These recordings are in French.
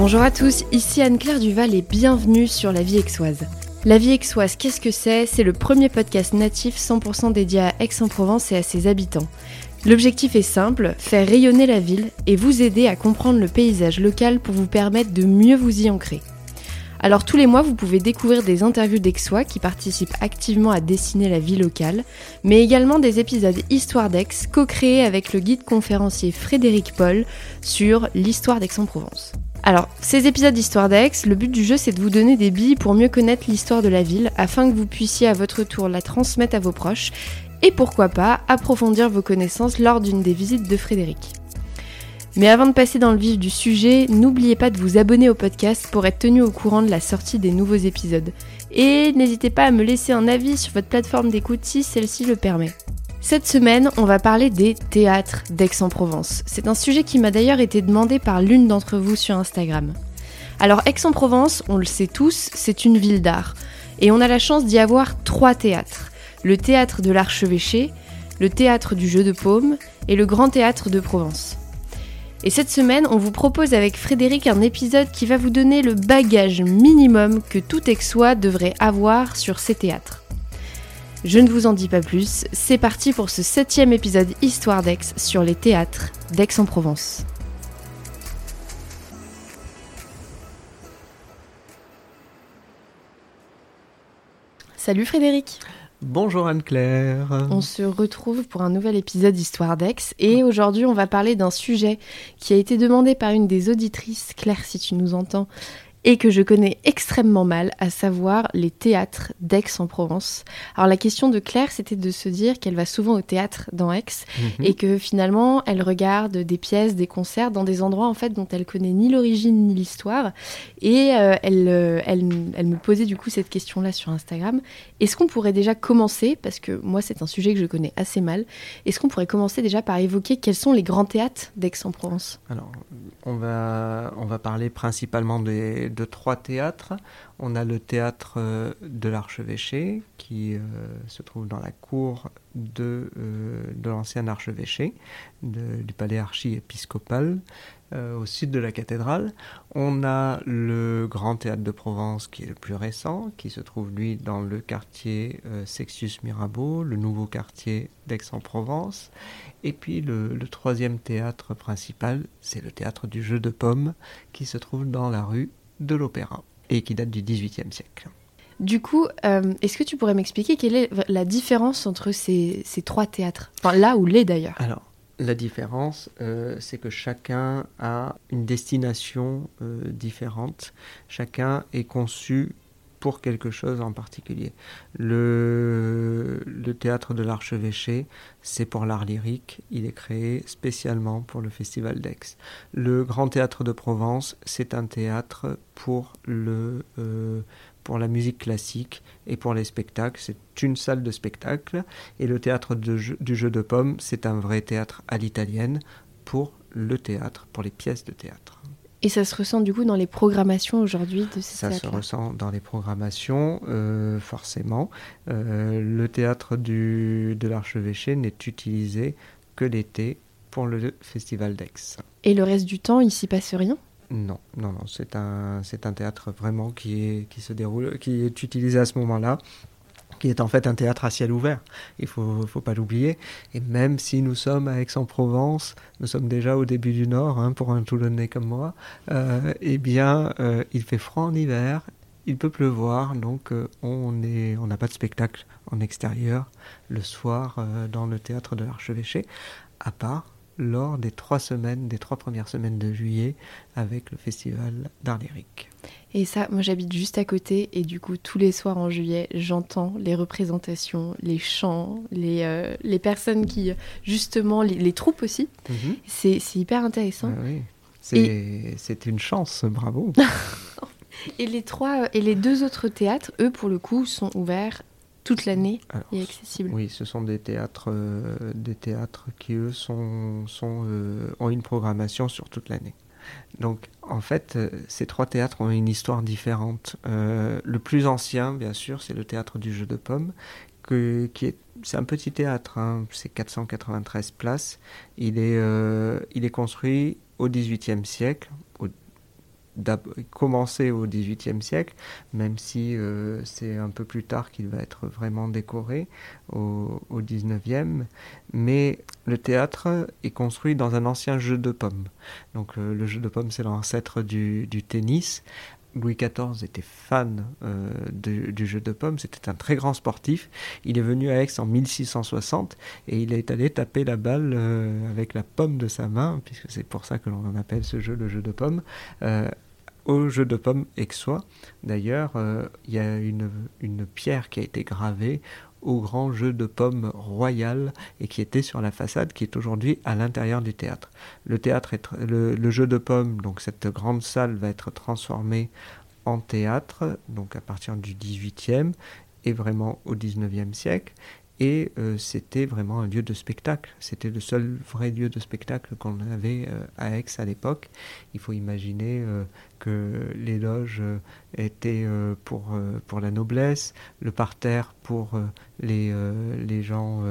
Bonjour à tous, ici Anne-Claire Duval et bienvenue sur La Vie Aixoise. La Vie Aixoise, qu'est-ce que c'est? C'est le premier podcast natif 100% dédié à Aix-en-Provence et à ses habitants. L'objectif est simple, faire rayonner la ville et vous aider à comprendre le paysage local pour vous permettre de mieux vous y ancrer. Alors tous les mois, vous pouvez découvrir des interviews d'Aixois qui participent activement à dessiner la vie locale, mais également des épisodes Histoire d'Aix co-créés avec le guide conférencier Frédéric Paul sur l'histoire d'Aix-en-Provence. Alors, ces épisodes d'Histoire d'Aix, le but du jeu c'est de vous donner des billes pour mieux connaître l'histoire de la ville afin que vous puissiez à votre tour la transmettre à vos proches et pourquoi pas approfondir vos connaissances lors d'une des visites de Frédéric. Mais avant de passer dans le vif du sujet, n'oubliez pas de vous abonner au podcast pour être tenu au courant de la sortie des nouveaux épisodes. Et n'hésitez pas à me laisser un avis sur votre plateforme d'écoute si celle-ci le permet. Cette semaine, on va parler des théâtres d'Aix-en-Provence. C'est un sujet qui m'a d'ailleurs été demandé par l'une d'entre vous sur Instagram. Alors Aix-en-Provence, on le sait tous, c'est une ville d'art. Et on a la chance d'y avoir trois théâtres le théâtre de l'Archevêché, le théâtre du Jeu de Paume et le Grand Théâtre de Provence. Et cette semaine, on vous propose avec Frédéric un épisode qui va vous donner le bagage minimum que tout Aixois devrait avoir sur ces théâtres. Je ne vous en dis pas plus, c'est parti pour ce septième épisode Histoire d'Aix sur les théâtres d'Aix-en-Provence. Salut Frédéric Bonjour Anne-Claire. On se retrouve pour un nouvel épisode d'Histoire d'Aix et aujourd'hui on va parler d'un sujet qui a été demandé par une des auditrices, Claire si tu nous entends, et que je connais extrêmement mal, à savoir les théâtres d'Aix-en-Provence. Alors la question de Claire, c'était de se dire qu'elle va souvent au théâtre dans Aix Mhm. et que finalement elle regarde des pièces, des concerts dans des endroits en fait dont elle connaît ni l'origine ni l'histoire. Et euh, elle, euh, elle, elle me posait du coup cette question-là sur Instagram. Est-ce qu'on pourrait déjà commencer, parce que moi c'est un sujet que je connais assez mal, est-ce qu'on pourrait commencer déjà par évoquer quels sont les grands théâtres d'Aix-en-Provence? Alors, on va, on va parler principalement des, de trois théâtres. On a le théâtre euh, de l'Archevêché, qui euh, se trouve dans la cour de, euh, l'ancien archevêché, du palais archiépiscopal, au sud de la cathédrale. On a le Grand Théâtre de Provence, qui est le plus récent, qui se trouve, lui, dans le quartier Sexius Mirabeau, le nouveau quartier d'Aix-en-Provence. Et puis le troisième théâtre principal, c'est le théâtre du jeu de pommes qui se trouve dans la rue de l'Opéra et qui date du XVIIIe siècle. Du coup, euh, est-ce que tu pourrais m'expliquer quelle est la différence entre ces, ces trois théâtres? Enfin, là ou les d'ailleurs. Alors, la différence, euh, c'est que chacun a une destination euh, différente. Chacun est conçu pour quelque chose en particulier. Le, théâtre de l'Archevêché, c'est pour l'art lyrique. Il est créé spécialement pour le Festival d'Aix. Le Grand Théâtre de Provence, c'est un théâtre pour, le, euh, pour la musique classique et pour les spectacles. C'est une salle de spectacle. Et le théâtre du jeu de pommes, c'est un vrai théâtre à l'italienne pour le théâtre, pour les pièces de théâtre. Et ça se ressent du coup dans les programmations aujourd'hui de ces Ça se ressent dans les programmations, euh, forcément. Euh, le théâtre du, de l'archevêché n'est utilisé que l'été pour le festival d'Aix. Et le reste du temps, il s'y passe rien? Non, non, non, c'est un, c'est un théâtre vraiment qui, est, qui se déroule, qui est utilisé à ce moment-là, qui est en fait un théâtre à ciel ouvert. Il faut, faut pas l'oublier. Et même si nous sommes à Aix-en-Provence, nous sommes déjà au début du Nord, hein, pour un Toulonnais comme moi, euh, eh bien, euh, il fait froid en hiver, il peut pleuvoir, donc euh, on on n'a pas de spectacle en extérieur le soir dans le théâtre de l'Archevêché, à part lors des trois semaines, des trois premières semaines de juillet, avec le festival d'art lyrique. Et ça, moi j'habite juste à côté et du coup tous les soirs en juillet, j'entends les représentations, les chants, les, euh, les personnes qui, justement, les, les troupes aussi. C'est c'est hyper intéressant. Ah oui. C'est c'est une chance, bravo. Et les trois, et les deux autres théâtres, eux pour le coup, sont ouverts toute l'année et accessibles. Oui, ce sont des théâtres, euh, des théâtres qui eux sont, sont, euh, ont une programmation sur toute l'année. Donc, en fait, euh, ces trois théâtres ont une histoire différente. Le plus ancien, bien sûr, c'est le théâtre du Jeu de Pommes, que, qui est, c'est un petit théâtre, hein, c'est 493 places. Il est, il est construit au XVIIIe siècle, commencé au XVIIIe siècle, même si euh, c'est un peu plus tard qu'il va être vraiment décoré au, XIXe. Mais le théâtre est construit dans un ancien jeu de pommes. Donc euh, le jeu de pommes, c'est l'ancêtre du, tennis. Louis XIV était fan euh, du jeu de pommes, c'était un très grand sportif. Il est venu à Aix en 1660 et il est allé taper la balle euh, avec la pomme de sa main, puisque c'est pour ça que l'on appelle ce jeu le jeu de pommes, euh, au jeu de pommes aixois. D'ailleurs, il y a une pierre qui a été gravée au grand jeu de pommes royal et qui était sur la façade qui est aujourd'hui à l'intérieur du théâtre. Le théâtre le, jeu de pommes, donc cette grande salle va être transformée en théâtre, donc à partir du 18e et vraiment au 19e siècle. Et euh, c'était vraiment un lieu de spectacle. C'était le seul vrai lieu de spectacle qu'on avait euh, à Aix à l'époque. Il faut imaginer euh, que les loges étaient pour, pour la noblesse, le parterre pour les, les, gens,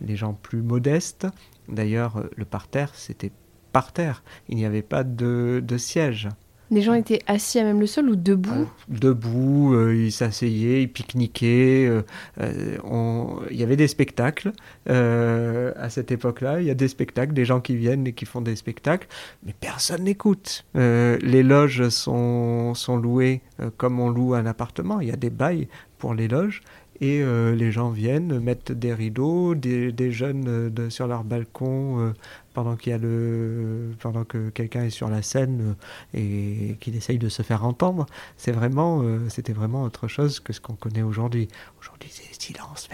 les gens plus modestes. D'ailleurs, le parterre, c'était par terre. Il n'y avait pas de, de siège. Les gens étaient assis à même le sol ou debout? Euh, Debout, euh, ils s'asseyaient, ils pique-niquaient. Euh. Il y avait des spectacles à cette époque-là. Il y a des spectacles, des gens qui viennent et qui font des spectacles, mais personne n'écoute. les loges sont, sont louées comme on loue un appartement. Il y a des bails pour les loges et euh, les gens viennent, mettent des rideaux, des, jeunes de, sur leur balcon euh, pendant qu'il y a le, pendant que quelqu'un est sur la scène euh, et qu'il essaye de se faire entendre. C'est vraiment, c'était vraiment autre chose que ce qu'on connaît aujourd'hui. Aujourd'hui, c'est silence.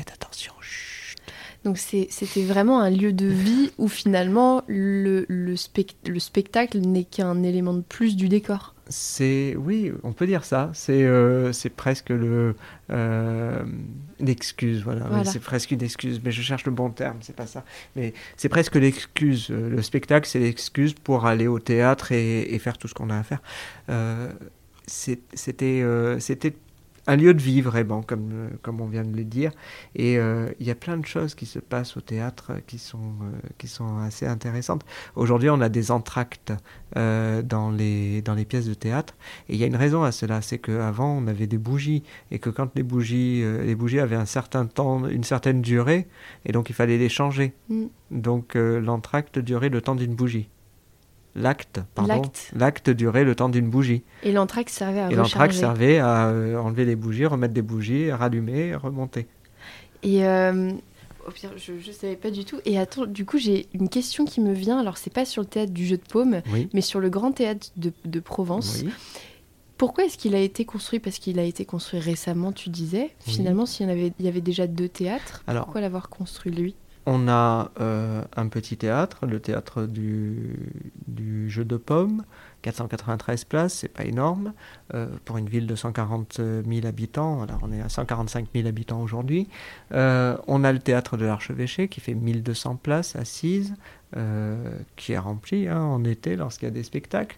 Donc c'était vraiment un lieu de vie où finalement le, le, spect le spectacle n'est qu'un élément de plus du décor c'est oui, on peut dire ça. C'est euh, presque le euh, l'excuse, voilà. voilà. C'est presque une excuse, mais je cherche le bon terme, c'est pas ça. Mais c'est presque l'excuse. Le spectacle, c'est l'excuse pour aller au théâtre et, et faire tout ce qu'on a à faire. Euh, c'était euh, c'était un lieu de vie vraiment, comme, euh, comme on vient de le dire. Et euh, il y a plein de choses qui se passent au théâtre qui sont, euh, qui sont assez intéressantes. Aujourd'hui, on a des entractes euh, dans, les, dans les pièces de théâtre. Et il y a une raison à cela, c'est qu'avant, on avait des bougies. Et que quand les bougies, euh, les bougies avaient un certain temps, une certaine durée, et donc il fallait les changer. Mm. Donc euh, l'entracte durait le temps d'une bougie l'acte, pardon, l'acte durait le temps d'une bougie. Et l'entracte servait à Et servait à euh, enlever les bougies, remettre des bougies, rallumer, remonter. Et euh, oh, je ne savais pas du tout. Et attends, du coup, j'ai une question qui me vient. Alors, c'est pas sur le théâtre du jeu de paume, oui. mais sur le grand théâtre de, de Provence. Oui. Pourquoi est-ce qu'il a été construit? Parce qu'il a été construit récemment, tu disais. Finalement, oui. s'il y, en avait, il y avait déjà deux théâtres, Alors, pourquoi l'avoir construit lui? On a euh, un petit théâtre, le théâtre du, jeu de pommes, 493 places, c'est pas énorme, euh, pour une ville de 140 000 habitants, alors on est à 145 000 habitants aujourd'hui. Euh, on a le théâtre de l'Archevêché qui fait 1200 places assises, qui est rempli hein, en été lorsqu'il y a des spectacles,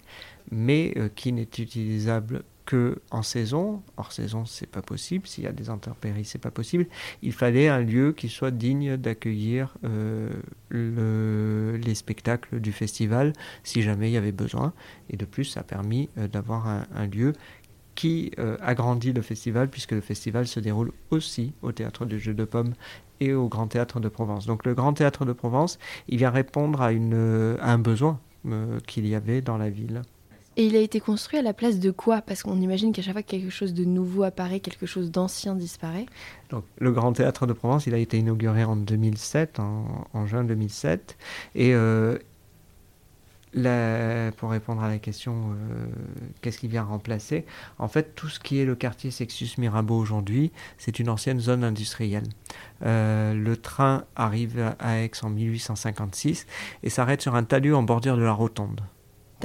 mais qui n'est utilisable que en saison. Hors saison, c'est pas possible. S'il y a des intempéries, c'est pas possible. Il fallait un lieu qui soit digne d'accueillir euh, le, les spectacles du festival, si jamais il y avait besoin. Et de plus, ça a permis euh, d'avoir un, lieu qui euh, agrandit le festival, puisque le festival se déroule aussi au théâtre du Jeu de Pommes et au Grand Théâtre de Provence. Donc le Grand Théâtre de Provence, il vient répondre à, un besoin qu'il y avait dans la ville. Et il a été construit à la place de quoi? Parce qu'on imagine qu'à chaque fois que quelque chose de nouveau apparaît, quelque chose d'ancien disparaît. Donc, le Grand Théâtre de Provence, il a été inauguré en 2007, en, juin 2007. Et euh, pour répondre à la question euh, qu'est-ce qui vient remplacer, en fait, tout ce qui est le quartier Sextus Mirabeau aujourd'hui, c'est une ancienne zone industrielle. Euh, le train arrive à Aix en 1856 et s'arrête sur un talus en bordure de la rotonde.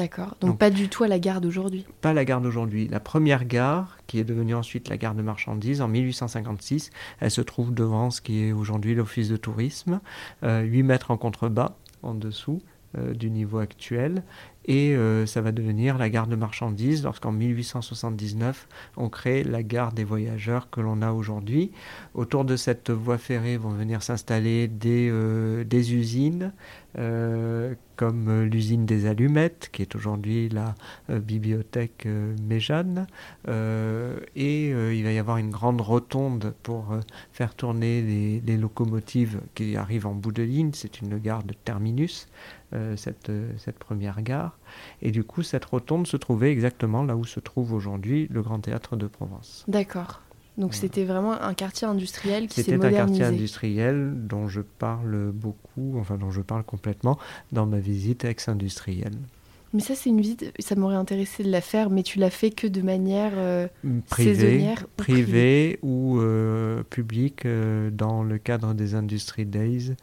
D'accord, donc, donc, pas du tout à la gare d'aujourd'hui. Pas la gare d'aujourd'hui. La première gare, qui est devenue ensuite la gare de marchandises, en 1856, elle se trouve devant ce qui est aujourd'hui l'office de tourisme, euh, 8 mètres en contrebas en dessous euh, du niveau actuel. Et euh, ça va devenir la gare de marchandises lorsqu'en 1879 on crée la gare des voyageurs que l'on a aujourd'hui. Autour de cette voie ferrée vont venir s'installer des, euh, des usines euh, comme l'usine des allumettes qui est aujourd'hui la bibliothèque Méjeanne et il va y avoir une grande rotonde pour faire tourner les, les locomotives qui arrivent en bout de ligne. C'est une gare de terminus. Cette, cette, première gare. Et du coup, cette rotonde se trouvait exactement là où se trouve aujourd'hui le Grand Théâtre de Provence. D'accord. Donc c'était vraiment un quartier industriel qui s'est modernisé. C'était un quartier industriel dont je parle beaucoup, enfin dont je parle complètement dans ma visite ex-industrielle. Mais ça, c'est une visite, ça m'aurait intéressé de la faire, mais tu l'as fait que de manière euh, privée, saisonnière ou privée, ou euh, publique euh, dans le cadre des Industry Days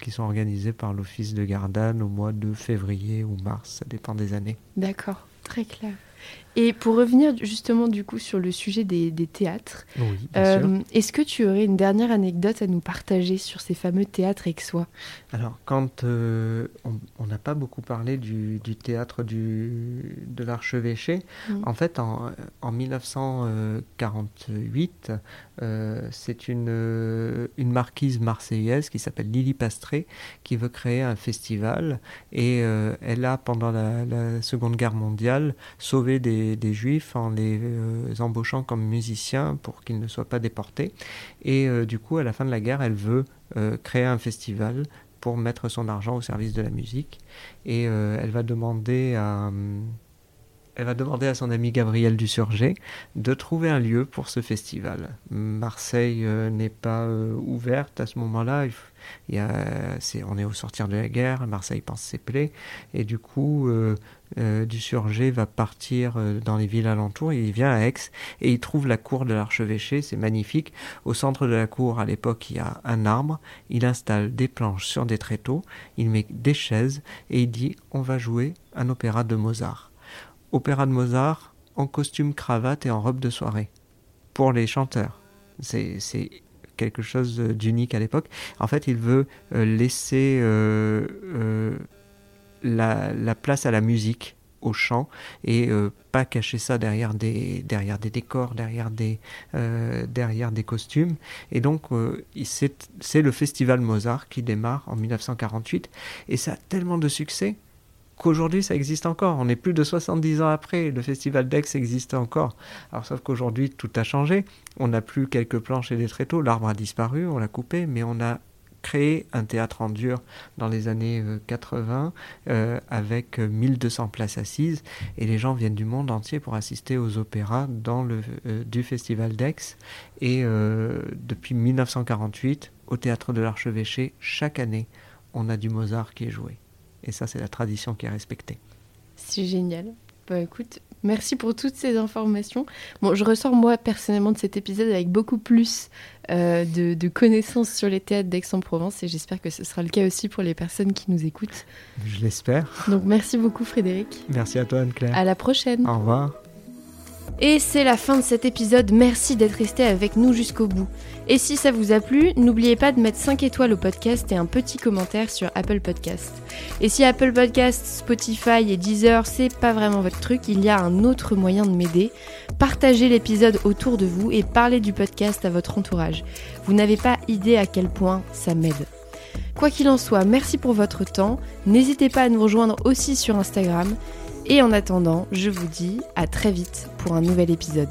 qui sont organisés par l'Office de Gardanne au mois de février ou mars, ça dépend des années. D'accord, très clair. Et pour revenir justement du coup sur le sujet des, théâtres, euh, est-ce que tu aurais une dernière anecdote à nous partager sur ces fameux théâtres aixois? Alors quand euh, on n'a pas beaucoup parlé du, théâtre du, de l'archevêché, mm. en fait en, en 1948, euh, c'est une, une marquise marseillaise qui s'appelle Lily Pastré qui veut créer un festival et elle a pendant la, la Seconde Guerre mondiale sauvé des des, juifs en les euh, embauchant comme musiciens pour qu'ils ne soient pas déportés. Et euh, du coup, à la fin de la guerre, elle veut euh, créer un festival pour mettre son argent au service de la musique. Et elle va demander à elle va demander à son ami Gabriel Dusurgé de trouver un lieu pour ce festival. Marseille n'est pas ouverte à ce moment-là. Il, on est au sortir de la guerre, Marseille pense ses plaies, et du coup, euh, du surgé va partir euh, dans les villes alentours, il vient à Aix et il trouve la cour de l'archevêché, c'est magnifique. Au centre de la cour, à l'époque, il y a un arbre, il installe des planches sur des tréteaux, il met des chaises et il dit on va jouer un opéra de Mozart. Opéra de Mozart en costume cravate et en robe de soirée pour les chanteurs. C'est quelque chose d'unique à l'époque. En fait, il veut euh, laisser la, place à la musique, au chant, et euh, pas cacher ça derrière des, décors, derrière des, euh, derrière des costumes. Et donc, euh, c'est le festival Mozart qui démarre en 1948, et ça a tellement de succès qu'aujourd'hui ça existe encore. On est plus de 70 ans après, le festival d'Aix existe encore. Alors sauf qu'aujourd'hui tout a changé. On n'a plus quelques planches et des tréteaux, l'arbre a disparu, on l'a coupé, mais on a créé un théâtre en dur dans les années 80 euh, euh, avec 1200 places assises et les gens viennent du monde entier pour assister aux opéras dans le, euh, du festival d'Aix et depuis 1948 au théâtre de l'Archevêché chaque année on a du Mozart qui est joué et ça c'est la tradition qui est respectée. C'est génial. Bah écoute, Merci pour toutes ces informations. Bon, je ressors moi personnellement de cet épisode avec beaucoup plus euh, de, connaissances sur les théâtres d'Aix-en-Provence et j'espère que ce sera le cas aussi pour les personnes qui nous écoutent. Je l'espère. Donc merci beaucoup Frédéric. Merci à toi Anne-Claire. À la prochaine. Au revoir. Et c'est la fin de cet épisode, merci d'être resté avec nous jusqu'au bout. Et si ça vous a plu, n'oubliez pas de mettre 5 étoiles au podcast et un petit commentaire sur Apple Podcast. Et si Apple Podcast, Spotify et Deezer, c'est pas vraiment votre truc, il y a un autre moyen de m'aider. Partagez l'épisode autour de vous et parlez du podcast à votre entourage. Vous n'avez pas idée à quel point ça m'aide. Quoi qu'il en soit, merci pour votre temps. N'hésitez pas à nous rejoindre aussi sur Instagram. Et en attendant, je vous dis à très vite pour un nouvel épisode.